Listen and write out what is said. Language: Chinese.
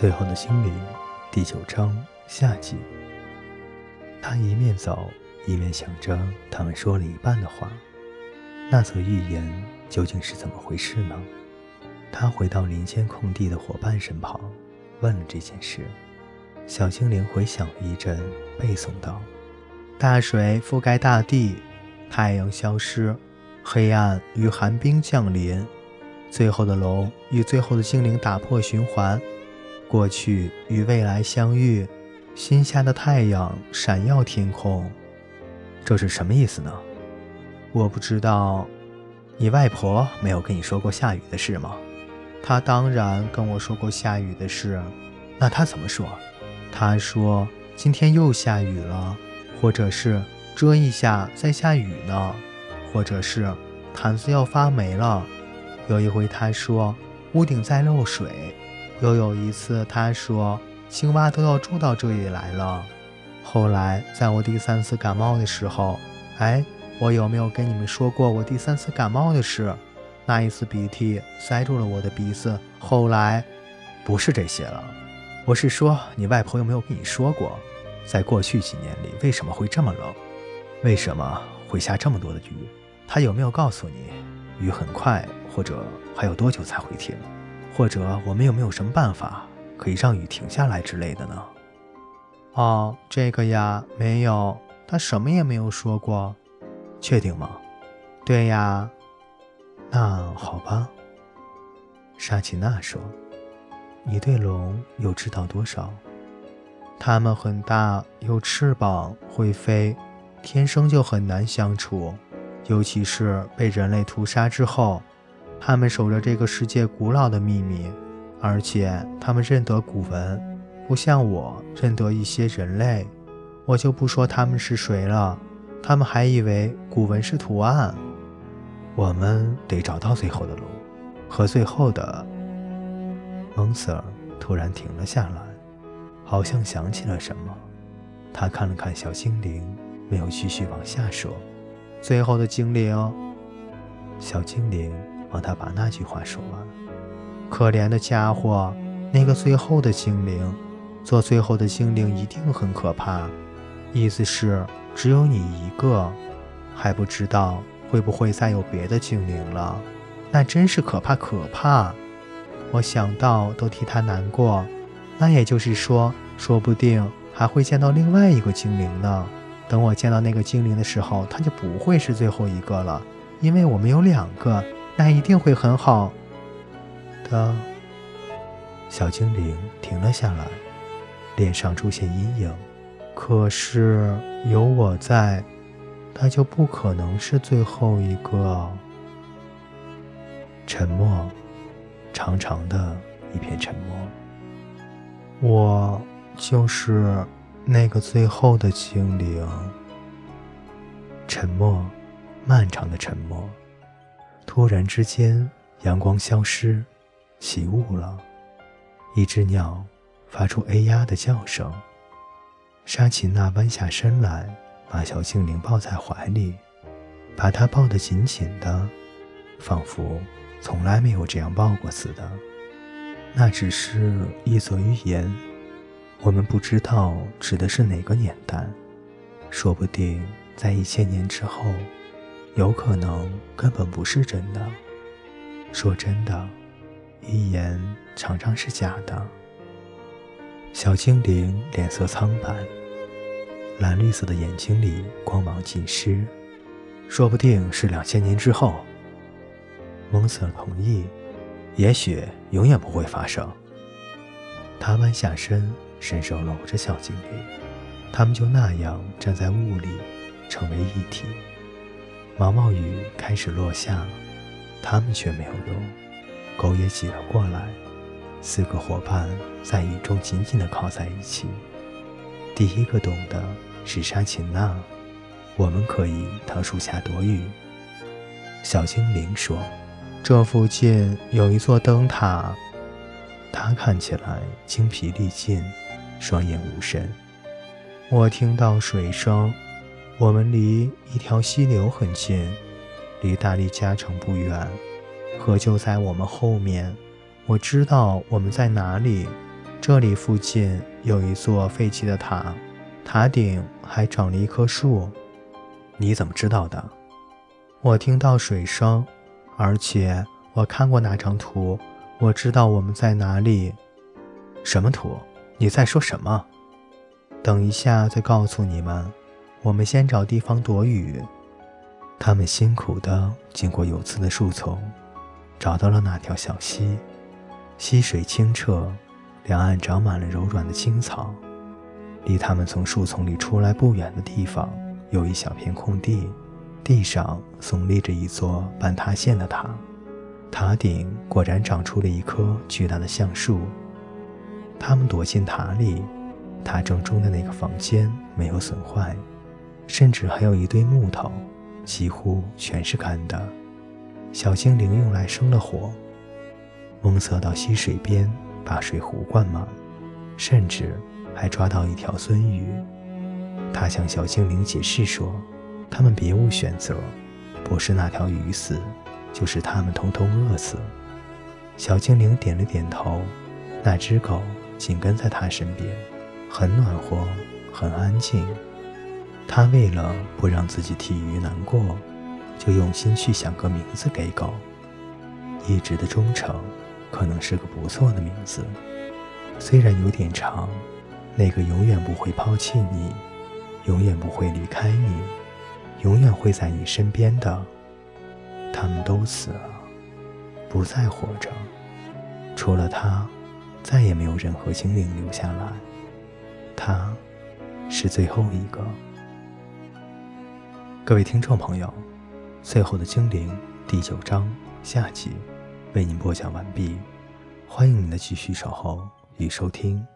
最后的心灵，第九章下集。他一面走，一面想着他们说了一半的话。那则预言究竟是怎么回事呢？他回到林间空地的伙伴身旁，问了这件事。小精灵回想了一阵，背诵道：“大水覆盖大地，太阳消失，黑暗与寒冰降临，最后的龙与最后的精灵打破循环。”过去与未来相遇，新下的太阳闪耀天空，这是什么意思呢？我不知道。你外婆没有跟你说过下雨的事吗？她当然跟我说过下雨的事。那她怎么说？她说今天又下雨了，或者是遮一下再下雨呢，或者是毯子要发霉了。有一回她说屋顶在漏水。又有一次，他说青蛙都要住到这里来了。后来，在我第三次感冒的时候，哎，我有没有跟你们说过我第三次感冒的事？那一次鼻涕塞住了我的鼻子。后来，不是这些了，我是说，你外婆有没有跟你说过，在过去几年里为什么会这么冷？为什么会下这么多的雨？她有没有告诉你，雨很快，或者还有多久才会停？或者我们有没有什么办法可以让雨停下来之类的呢？哦，这个呀，没有，他什么也没有说过。确定吗？对呀。那好吧。沙琪娜说：“你对龙又知道多少？它们很大，有翅膀，会飞，天生就很难相处，尤其是被人类屠杀之后。”他们守着这个世界古老的秘密，而且他们认得古文，不像我认得一些人类。我就不说他们是谁了，他们还以为古文是图案。我们得找到最后的路，和最后的。蒙 Sir 突然停了下来，好像想起了什么。他看了看小精灵，没有继续往下说。最后的精灵，小精灵。帮他把那句话说完。可怜的家伙，那个最后的精灵，做最后的精灵一定很可怕。意思是只有你一个，还不知道会不会再有别的精灵了。那真是可怕可怕。我想到都替他难过。那也就是说，说不定还会见到另外一个精灵呢。等我见到那个精灵的时候，他就不会是最后一个了，因为我们有两个。那一定会很好的。小精灵停了下来，脸上出现阴影。可是有我在，他就不可能是最后一个。沉默，长长的一片沉默。我就是那个最后的精灵。沉默，漫长的沉默。突然之间，阳光消失，起雾了。一只鸟发出哎呀的叫声。沙琪娜弯下身来，把小精灵抱在怀里，把它抱得紧紧的，仿佛从来没有这样抱过似的。那只是一则寓言，我们不知道指的是哪个年代，说不定在一千年之后。有可能根本不是真的。说真的，预言常常是假的。小精灵脸色苍白，蓝绿色的眼睛里光芒尽失。说不定是两千年之后。蒙瑟同意，也许永远不会发生。他弯下身，伸手搂着小精灵，他们就那样站在雾里，成为一体。毛毛雨开始落下，他们却没有动。狗也挤了过来，四个伙伴在雨中紧紧地靠在一起。第一个懂的是沙琴娜，我们可以到树下躲雨。小精灵说：“这附近有一座灯塔。”他看起来精疲力尽，双眼无神。我听到水声。我们离一条溪流很近，离大力加城不远，河就在我们后面。我知道我们在哪里，这里附近有一座废弃的塔，塔顶还长了一棵树。你怎么知道的？我听到水声，而且我看过那张图，我知道我们在哪里。什么图？你在说什么？等一下再告诉你们。我们先找地方躲雨。他们辛苦地经过有刺的树丛，找到了那条小溪。溪水清澈，两岸长满了柔软的青草。离他们从树丛里出来不远的地方，有一小片空地，地上耸立着一座半塌陷的塔。塔顶果然长出了一棵巨大的橡树。他们躲进塔里，塔正中的那个房间没有损坏，甚至还有一堆木头，几乎全是干的。小精灵用来生了火。蒙瑟到溪水边，把水壶灌满，甚至还抓到一条鳟鱼。他向小精灵解释说：“他们别无选择，不是那条鱼死，就是他们统统饿死。”小精灵点了点头。那只狗。紧跟在他身边，很暖和，很安静。他为了不让自己替鱼难过，就用心去想个名字给狗。一直的忠诚，可能是个不错的名字。虽然有点长，那个永远不会抛弃你，永远不会离开你，永远会在你身边的，他们都死了，不再活着，除了他。再也没有任何精灵留下来，他是最后一个。各位听众朋友，最后的精灵第九章下集为您播讲完毕，欢迎您的继续守候与收听。